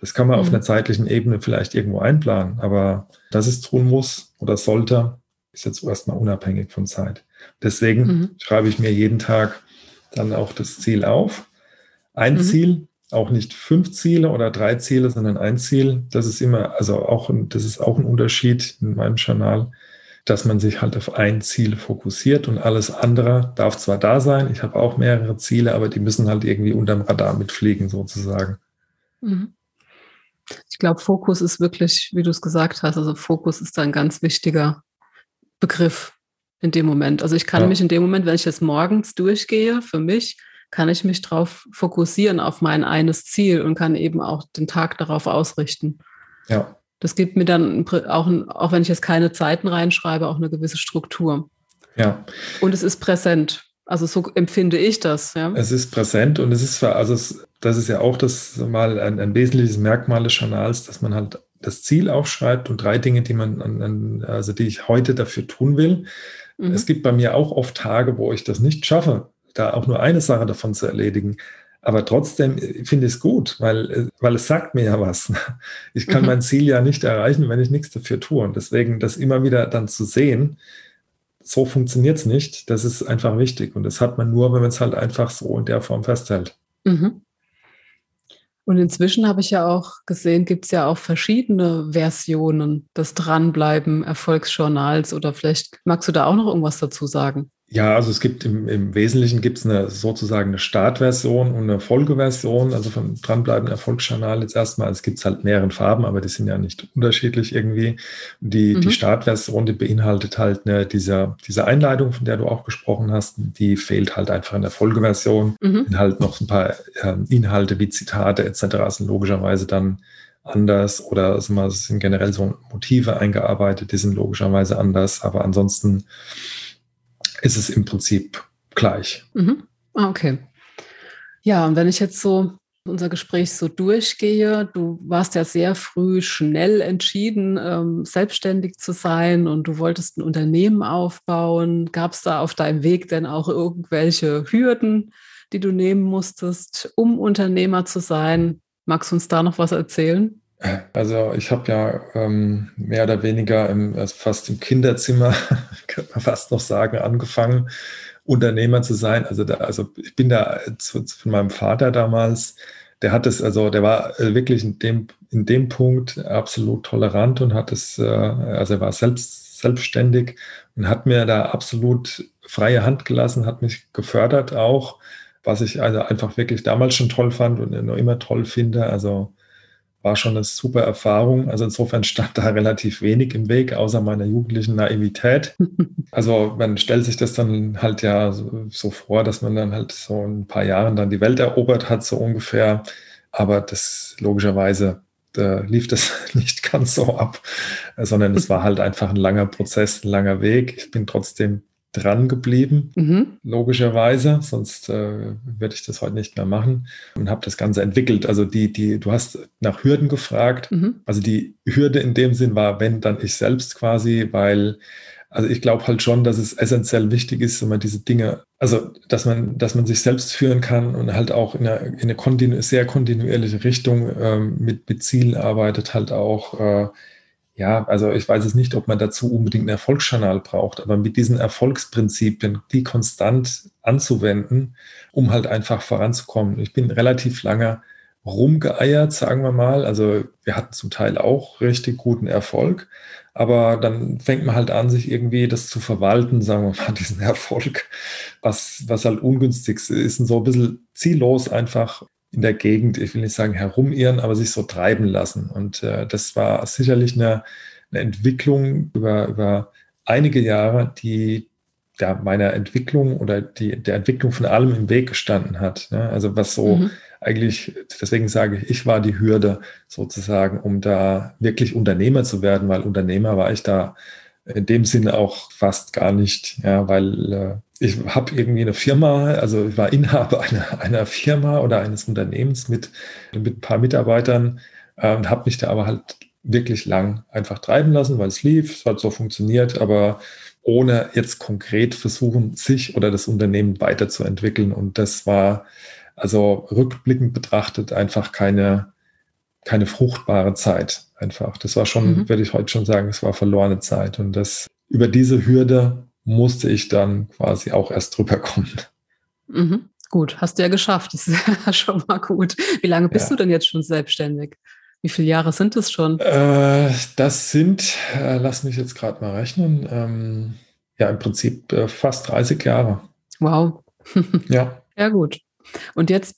Das kann man mhm. auf einer zeitlichen Ebene vielleicht irgendwo einplanen, aber dass es tun muss oder sollte, ist jetzt erstmal unabhängig von Zeit. Deswegen mhm. schreibe ich mir jeden Tag dann auch das Ziel auf. Ein mhm. Ziel, auch nicht fünf Ziele oder drei Ziele, sondern ein Ziel. Das ist immer, also auch, das ist auch ein Unterschied in meinem Kanal, dass man sich halt auf ein Ziel fokussiert und alles andere darf zwar da sein. Ich habe auch mehrere Ziele, aber die müssen halt irgendwie unterm Radar mitfliegen sozusagen. Mhm. Ich glaube, Fokus ist wirklich, wie du es gesagt hast, also Fokus ist ein ganz wichtiger Begriff in dem Moment. Also ich kann ja. mich in dem Moment, wenn ich jetzt morgens durchgehe, für mich, kann ich mich darauf fokussieren, auf mein eines Ziel und kann eben auch den Tag darauf ausrichten. Ja. Das gibt mir dann auch, auch wenn ich jetzt keine Zeiten reinschreibe, auch eine gewisse Struktur. Ja. Und es ist präsent. Also so empfinde ich das. Ja. Es ist präsent und es ist, also es, das ist ja auch das mal ein, ein wesentliches Merkmal des Journals, dass man halt das Ziel aufschreibt und drei Dinge, die man, an, an, also die ich heute dafür tun will. Mhm. Es gibt bei mir auch oft Tage, wo ich das nicht schaffe, da auch nur eine Sache davon zu erledigen. Aber trotzdem finde ich es gut, weil, weil es sagt mir ja was. (laughs) Ich kann mhm. mein Ziel ja nicht erreichen, wenn ich nichts dafür tue. Und deswegen das immer wieder dann zu sehen, so funktioniert es nicht. Das ist einfach wichtig. Und das hat man nur, wenn man es halt einfach so in der Form festhält. Mhm. Und inzwischen habe ich ja auch gesehen, gibt es ja auch verschiedene Versionen des Dranbleiben Erfolgsjournals. Oder vielleicht magst du da auch noch irgendwas dazu sagen? Ja, also es gibt im, im Wesentlichen gibt es eine sozusagen eine Startversion und eine Folgeversion, also von Dranbleiben Erfolgsjournal jetzt erstmal. Es gibt halt mehreren Farben, aber die sind ja nicht unterschiedlich irgendwie. Die, mhm. die Startversion, die beinhaltet halt eine, diese, diese Einleitung, von der du auch gesprochen hast, die fehlt halt einfach in der Folgeversion. Mhm. Halt noch ein paar äh, Inhalte wie Zitate etc. sind logischerweise dann anders oder also es sind generell so Motive eingearbeitet, die sind logischerweise anders, aber ansonsten ist es im Prinzip gleich. Mhm. Ah, okay. Ja, und wenn ich jetzt so unser Gespräch so durchgehe, du warst ja sehr früh schnell entschieden, ähm, selbstständig zu sein und du wolltest ein Unternehmen aufbauen. Gab es da auf deinem Weg denn auch irgendwelche Hürden, die du nehmen musstest, um Unternehmer zu sein? Magst du uns da noch was erzählen? Also ich habe ja ähm, mehr oder weniger im, also fast im Kinderzimmer, (laughs) kann man fast noch sagen, angefangen, Unternehmer zu sein. Also, da, also ich bin da zu, von meinem Vater damals, der hat es, also der war äh, wirklich in dem, in dem Punkt absolut tolerant und hat es, äh, also er war selbst selbstständig und hat mir da absolut freie Hand gelassen, hat mich gefördert auch, was ich also einfach wirklich damals schon toll fand und noch immer toll finde. Also war schon eine super Erfahrung. Also insofern stand da relativ wenig im Weg, außer meiner jugendlichen Naivität. (laughs) Also man stellt sich das dann halt ja so, so, vor, dass man dann halt so ein paar Jahren dann die Welt erobert hat, so ungefähr. Aber das logischerweise da lief das (laughs) nicht ganz so ab, sondern es war halt einfach ein langer Prozess, ein langer Weg. Ich bin trotzdem dran geblieben, mhm. logischerweise, sonst äh, würde ich das heute nicht mehr machen und habe das Ganze entwickelt. Also die, die, du hast nach Hürden gefragt. Mhm. Also die Hürde in dem Sinn war, wenn dann ich selbst quasi, weil also ich glaube halt schon, dass es essentiell wichtig ist, wenn man diese Dinge, also dass man, dass man sich selbst führen kann und halt auch in eine, in eine kontinu sehr kontinuierliche Richtung ähm, mit, mit Zielen arbeitet, halt auch äh, ja, also ich weiß es nicht, ob man dazu unbedingt einen Erfolgskanal braucht, aber mit diesen Erfolgsprinzipien, die konstant anzuwenden, um halt einfach voranzukommen. Ich bin relativ lange rumgeeiert, sagen wir mal. Also wir hatten zum Teil auch richtig guten Erfolg, aber dann fängt man halt an, sich irgendwie das zu verwalten, sagen wir mal, (laughs) diesen Erfolg, was, was halt ungünstig ist und so ein bisschen ziellos einfach in der Gegend, ich will nicht sagen herumirren, aber sich so treiben lassen. Und äh, das war sicherlich eine, eine Entwicklung über, über einige Jahre, die ja, meiner Entwicklung oder die, der Entwicklung von allem im Weg gestanden hat. Ne? Also was so mhm. eigentlich, deswegen sage ich, ich war die Hürde sozusagen, um da wirklich Unternehmer zu werden, weil Unternehmer war ich da in dem Sinne auch fast gar nicht, ja, weil äh, ich habe irgendwie eine Firma, also ich war Inhaber (laughs) einer, einer Firma oder eines Unternehmens mit, mit ein paar Mitarbeitern äh, und habe mich da aber halt wirklich lang einfach treiben lassen, weil es lief, es hat so funktioniert, aber ohne jetzt konkret versuchen, sich oder das Unternehmen weiterzuentwickeln. Und das war also rückblickend betrachtet einfach keine, keine fruchtbare Zeit. Einfach. Das war schon, mhm. würde ich heute schon sagen, es war verlorene Zeit. Und das über diese Hürde musste ich dann quasi auch erst drüber kommen. Mhm. Gut, hast du ja geschafft. Das ist ja (laughs) schon mal gut. Wie lange bist ja. du denn jetzt schon selbstständig? Wie viele Jahre sind es schon? Äh, das sind, äh, lass mich jetzt gerade mal rechnen, ähm, ja, im Prinzip äh, fast 30 Jahre. Wow. (laughs) ja. Ja, gut. Und jetzt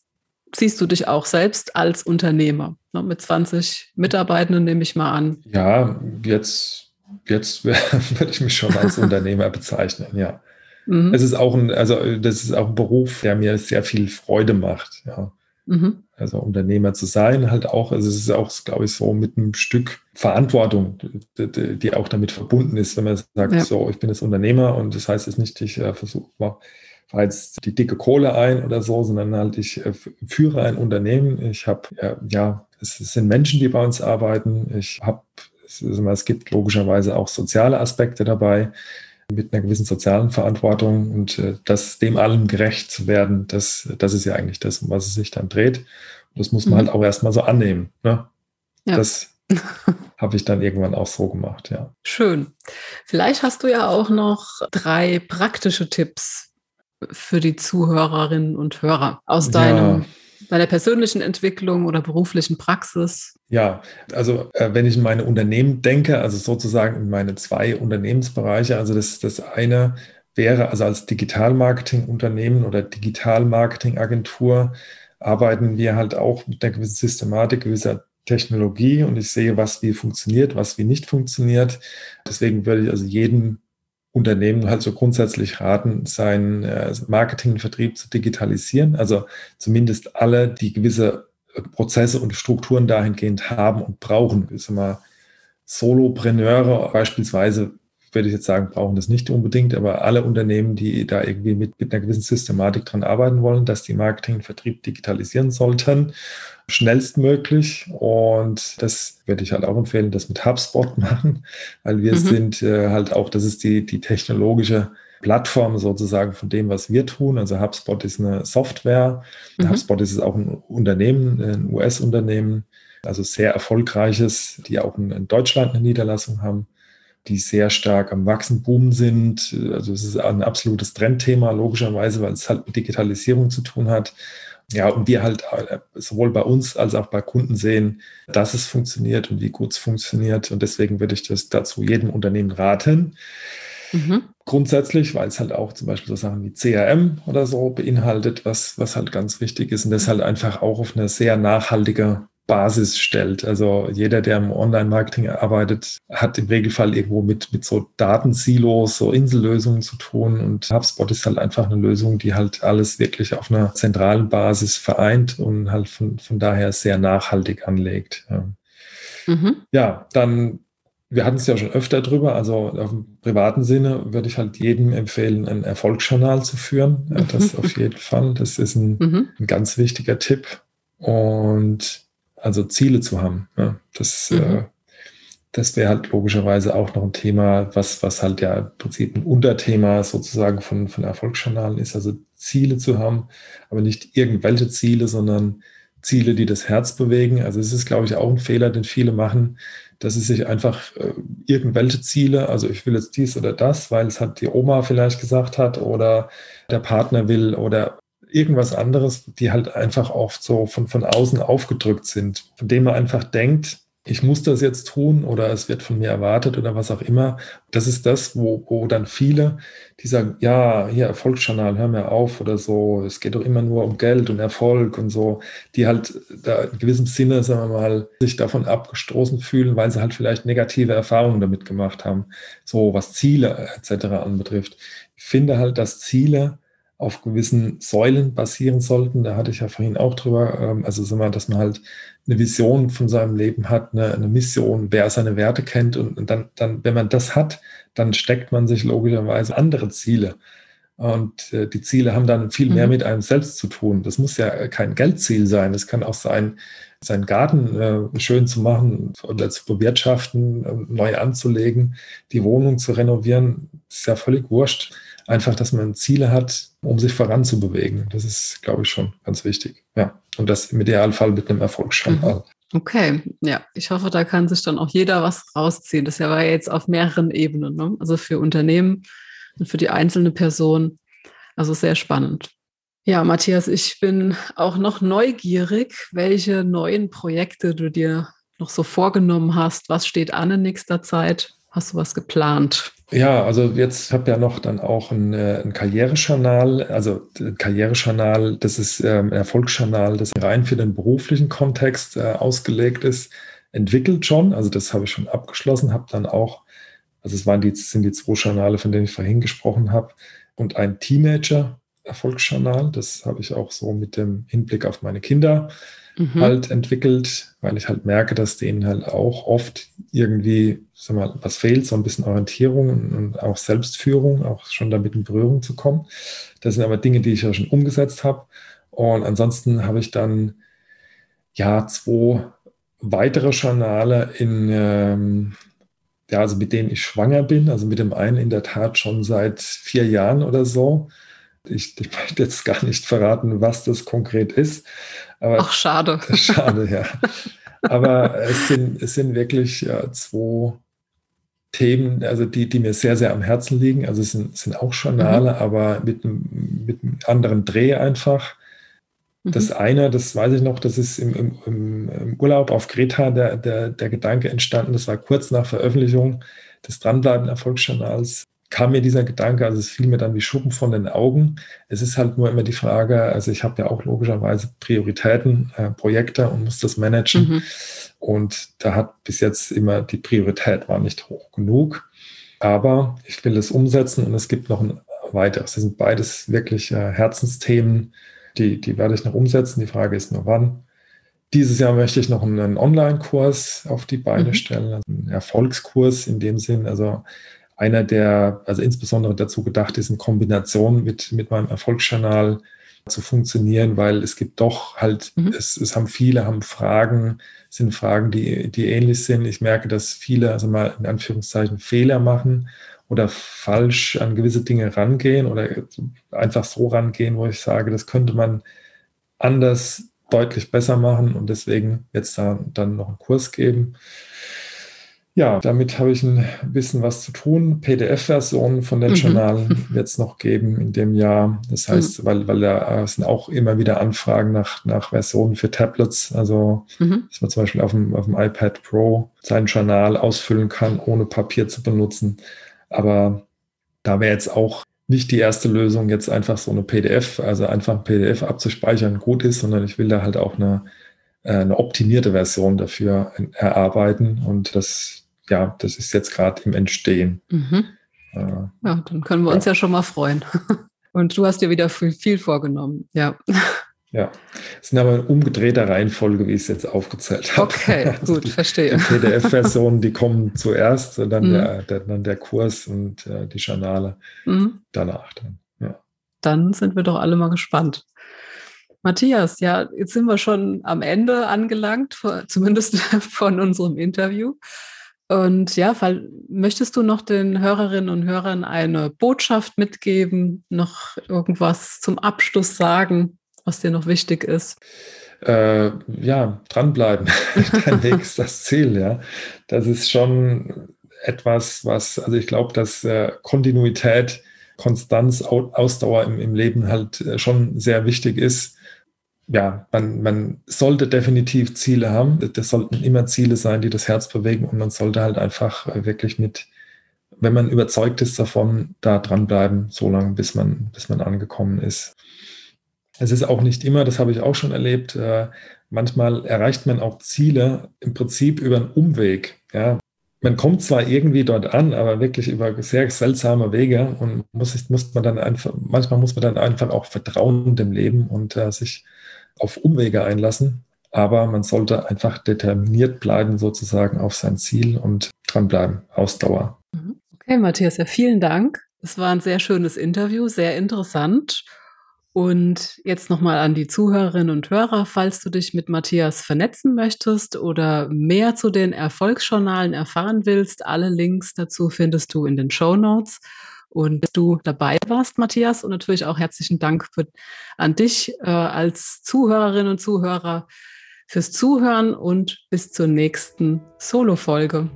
siehst du dich auch selbst als Unternehmer ne, mit 20 Mitarbeitenden, nehme ich mal an. Ja, jetzt jetzt (laughs) würde ich mich schon als (laughs) Unternehmer bezeichnen, ja. Mhm. Es ist auch ein, also das ist auch ein Beruf, der mir sehr viel Freude macht, ja. Mhm. Also Unternehmer zu sein, halt auch, also es ist auch, glaube ich, so mit einem Stück Verantwortung, die, die auch damit verbunden ist, wenn man sagt, ja. so, ich bin jetzt Unternehmer und das heißt jetzt nicht, ich äh, versuche mal jetzt die dicke Kohle ein oder so, sondern halt ich äh, führe ein Unternehmen. Ich habe, äh, ja, es sind Menschen, die bei uns arbeiten. Ich habe es gibt logischerweise auch soziale Aspekte dabei mit einer gewissen sozialen Verantwortung und äh, das dem allem gerecht zu werden, das, das ist ja eigentlich das, um was es sich dann dreht. Und das muss man halt mhm. halt auch erstmal so annehmen. Ne? Ja. Das (laughs) habe ich dann irgendwann auch so gemacht, ja. Schön. Vielleicht hast du ja auch noch drei praktische Tipps für die Zuhörerinnen und Hörer aus deinem ja bei der persönlichen Entwicklung oder beruflichen Praxis? Ja, also äh, wenn ich in meine Unternehmen denke, also sozusagen in meine zwei Unternehmensbereiche, also das, das eine wäre also als Digitalmarketing-Unternehmen oder Digitalmarketing-Agentur arbeiten wir halt auch mit einer gewissen Systematik, gewisser Technologie und ich sehe, was wie funktioniert, was wie nicht funktioniert. Deswegen würde ich also jedem Unternehmen halt so grundsätzlich raten, seinen äh, Marketing und Vertrieb zu digitalisieren. Also zumindest alle, die gewisse äh, Prozesse und Strukturen dahingehend haben und brauchen. Ich sag mal, Solopreneure beispielsweise würde ich jetzt sagen, brauchen das nicht unbedingt, aber alle Unternehmen, die da irgendwie mit, mit einer gewissen Systematik dran arbeiten wollen, dass die Marketing und Vertrieb digitalisieren sollten, schnellstmöglich. Und das würde ich halt auch empfehlen, das mit HubSpot machen, weil wir mhm. sind äh, halt auch, das ist die, die technologische Plattform sozusagen von dem, was wir tun. Also HubSpot ist eine Software. Mhm. HubSpot ist auch ein Unternehmen, ein US-Unternehmen, also sehr erfolgreiches, die auch in, in Deutschland eine Niederlassung haben die sehr stark am Wachsen, boomen sind. Also es ist ein absolutes Trendthema, logischerweise, weil es halt mit Digitalisierung zu tun hat. Ja, und wir halt äh, sowohl bei uns als auch bei Kunden sehen, dass es funktioniert und wie gut es funktioniert. Und deswegen würde ich das dazu jedem Unternehmen raten. Mhm. Grundsätzlich, weil es halt auch zum Beispiel so Sachen wie CRM oder so beinhaltet, was, was halt ganz wichtig ist und das halt einfach auch auf eine sehr nachhaltige Basis stellt. Also jeder, der im Online-Marketing arbeitet, hat im Regelfall irgendwo mit, mit so Datensilos, so Insellösungen zu tun. Und HubSpot ist halt einfach eine Lösung, die halt alles wirklich auf einer zentralen Basis vereint und halt von, von daher sehr nachhaltig anlegt. Ja, mhm. ja dann wir hatten es ja schon öfter drüber, also auf dem privaten Sinne würde ich halt jedem empfehlen, ein Erfolgsjournal zu führen. Ja, das auf jeden Fall. Das ist ein, mhm. ein, ganz wichtiger Tipp. Und also Ziele zu haben. Ja, das, mhm. äh, das wäre halt logischerweise auch noch ein Thema, was, was halt ja im Prinzip ein Unterthema sozusagen von, von Erfolgsjournalen ist. Also Ziele zu haben, aber nicht irgendwelche Ziele, sondern Ziele, die das Herz bewegen. Also es ist, glaube ich, auch ein Fehler, den viele machen, dass sie sich einfach äh, irgendwelche Ziele, also ich will jetzt dies oder das, weil es halt die Oma vielleicht gesagt hat oder der Partner will oder irgendwas anderes, die halt einfach oft so von, von außen aufgedrückt sind, von dem man einfach denkt, ich muss das jetzt tun oder es wird von mir erwartet oder was auch immer. Das ist das, wo, wo dann viele, die sagen, ja, hier Erfolgsjournal, hör mir auf oder so, es geht doch immer nur um Geld und Erfolg und so, die halt da in gewissem Sinne, sagen wir mal, sich davon abgestoßen fühlen, weil sie halt vielleicht negative Erfahrungen damit gemacht haben, so was Ziele etc. anbetrifft. Ich finde halt, dass Ziele auf gewissen Säulen basieren sollten. Da hatte ich ja vorhin auch drüber. Ähm, also sagen wir, dass man halt eine Vision von seinem Leben hat, eine, eine Mission, wer seine Werte kennt und, und, dann, dann, wenn man das hat, dann steckt man sich logischerweise andere Ziele. Und äh, die Ziele haben dann viel mehr mhm. mit einem selbst zu tun. Das muss ja kein Geldziel sein. Es kann auch sein, seinen Garten äh, schön zu machen oder zu bewirtschaften, äh, neu anzulegen, die Wohnung zu renovieren. Ist ja völlig wurscht einfach, dass man Ziele hat, um sich voranzubewegen. Das ist, glaube ich, schon ganz wichtig. Ja. Und das im Idealfall mit einem Erfolgsjournal. Mhm. Okay, ja, ich hoffe, da kann sich dann auch jeder was rausziehen. Das war ja jetzt auf mehreren Ebenen, ne? also für Unternehmen und für die einzelne Person. Also sehr spannend. Ja, Matthias, ich bin auch noch neugierig, welche neuen Projekte du dir noch so vorgenommen hast. Was steht an in nächster Zeit? Hast du was geplant? Ja, also jetzt habe ja noch dann auch ein, äh, ein Karrierejournal, also ein Karrierejournal, das ist ähm, ein Erfolgsjournal, das rein für den beruflichen Kontext äh, ausgelegt ist, entwickelt schon. Also das habe ich schon abgeschlossen, habe dann auch, also es waren die, sind die zwei Journale, von denen ich vorhin gesprochen habe, und ein Teenager-Erfolgsjournal, das habe ich auch so mit dem Hinblick auf meine Kinder mhm. halt entwickelt, weil ich halt merke, dass denen halt auch oft irgendwie, sag mal, was fehlt, so ein bisschen Orientierung und auch Selbstführung, auch schon damit in Berührung zu kommen. Das sind aber Dinge, die ich ja schon umgesetzt habe. Und ansonsten habe ich dann ja zwei weitere Journale in, ähm, ja, also mit denen ich schwanger bin, also mit dem einen in der Tat schon seit vier Jahren oder so. Ich, ich möchte jetzt gar nicht verraten, was das konkret ist. Aber, Ach, schade. (laughs) Schade, ja. Aber es sind, es sind wirklich ja, zwei Themen, also die, die mir sehr, sehr am Herzen liegen. Also es sind, sind auch Journale, mhm. aber mit, mit einem anderen Dreh einfach. Das mhm. eine, das weiß ich noch, das ist im, im, im Urlaub auf Kreta der, der, der Gedanke entstanden. Das war kurz nach Veröffentlichung des Dranbleiben Erfolgsjournals kam mir dieser Gedanke, also es fiel mir dann wie Schuppen von den Augen. Es ist halt nur immer die Frage, also ich habe ja auch logischerweise Prioritäten, äh, Projekte und muss das managen. Mhm. Und da hat bis jetzt immer die Priorität war nicht hoch genug. Aber ich will es umsetzen und es gibt noch ein weiteres. Das sind beides wirklich äh, Herzensthemen, die, die werde ich noch umsetzen. Die Frage ist nur wann. Dieses Jahr möchte ich noch einen Online-Kurs auf die Beine mhm. stellen, also einen Erfolgskurs in dem Sinn. Also einer, der also insbesondere dazu gedacht ist, in Kombination mit, mit meinem Erfolgsjournal zu funktionieren, weil es gibt doch halt, mhm. es, es haben viele, haben Fragen, sind Fragen, die, die ähnlich sind. Ich merke, dass viele, also mal in Anführungszeichen, Fehler machen oder falsch an gewisse Dinge rangehen oder einfach so rangehen, wo ich sage, das könnte man anders deutlich besser machen und deswegen jetzt da, dann noch einen Kurs geben. Ja, damit habe ich ein bisschen was zu tun. PDF-Versionen von den mhm. Journalen (laughs) wird es noch geben in dem Jahr. Das mhm. heißt, mhm. weil, weil da sind auch immer wieder Anfragen nach, nach Versionen für Tablets. Also, mhm. dass man zum Beispiel auf dem, auf dem iPad Pro sein Journal ausfüllen kann, ohne Papier zu benutzen. Aber da wäre jetzt auch nicht die erste Lösung, jetzt einfach so eine PDF, also einfach ein PDF abzuspeichern, gut ist, sondern ich will da halt auch eine, äh, eine optimierte Version dafür erarbeiten. Und das ja, das ist jetzt gerade im Entstehen. Mhm. Äh, ja, dann können wir ja. uns ja schon mal freuen. (laughs) Und du hast dir wieder viel, viel vorgenommen, ja. Ja, es sind aber in umgedrehter Reihenfolge, wie ich es jetzt aufgezählt habe. Okay, also (laughs) gut, die, verstehe. Die PDF-Versionen, die kommen zuerst, und dann, mhm. der, der, dann der Kurs und äh, die Journale mhm. danach. Dann, ja. dann sind wir doch alle mal gespannt. Matthias, ja, jetzt sind wir schon am Ende angelangt, zumindest (laughs) von unserem Interview. Und ja, weil, möchtest du noch den Hörerinnen und Hörern eine Botschaft mitgeben, noch irgendwas zum Abschluss sagen, was dir noch wichtig ist? Äh, ja, dranbleiben. (laughs) (laughs) Dein Weg ist das Ziel, ja. Das ist schon etwas, was, also ich glaube, dass äh, Kontinuität, Konstanz, Ausdauer im, im Leben halt äh, schon sehr wichtig ist ja, man, man sollte definitiv Ziele haben. Das sollten immer Ziele sein, die das Herz bewegen und man sollte halt einfach äh, wirklich mit, wenn man überzeugt ist davon, da dranbleiben, so lange, bis man, bis man angekommen ist. Es ist auch nicht immer, das habe ich auch schon erlebt, äh, manchmal erreicht man auch Ziele im Prinzip über einen Umweg. Ja. Man kommt zwar irgendwie dort an, aber wirklich über sehr seltsame Wege und muss, muss man dann einfach, manchmal muss man dann einfach auch vertrauen dem Leben und äh, sich auf Umwege einlassen, aber man sollte einfach determiniert bleiben sozusagen auf sein Ziel und dranbleiben, Ausdauer. Mhm. Okay, Matthias, ja, vielen Dank. Es war ein sehr schönes Interview, sehr interessant. Und jetzt nochmal an die Zuhörerinnen und Hörer, falls du dich mit Matthias vernetzen möchtest oder mehr zu den Erfolgsjournalen erfahren willst, alle Links dazu findest du in den Show Notes und dass du dabei warst, Matthias. Und natürlich auch herzlichen Dank für, an dich äh, als Zuhörerin und Zuhörer fürs Zuhören und bis zur nächsten Solo-Folge.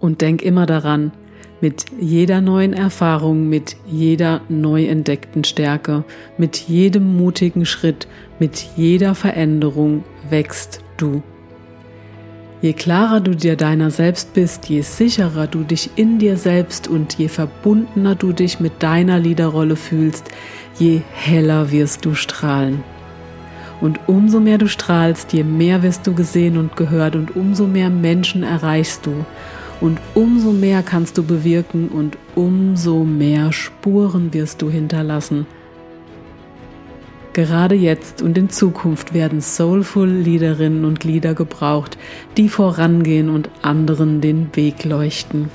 Und denk immer daran, mit jeder neuen Erfahrung, mit jeder neu entdeckten Stärke, mit jedem mutigen Schritt, mit jeder Veränderung wächst du. Je klarer du dir deiner selbst bist, je sicherer du dich in dir selbst und je verbundener du dich mit deiner Liederrolle fühlst, je heller wirst du strahlen. Und umso mehr du strahlst, je mehr wirst du gesehen und gehört und umso mehr Menschen erreichst du. Und umso mehr kannst du bewirken und umso mehr Spuren wirst du hinterlassen. Gerade jetzt und in Zukunft werden soulful Liederinnen und Lieder gebraucht, die vorangehen und anderen den Weg leuchten.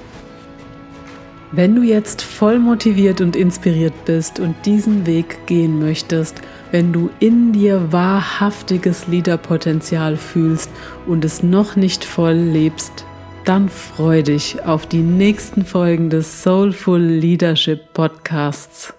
Wenn du jetzt voll motiviert und inspiriert bist und diesen Weg gehen möchtest, wenn du in dir wahrhaftiges Liederpotenzial fühlst und es noch nicht voll lebst, dann freu dich auf die nächsten Folgen des Soulful Leadership Podcasts.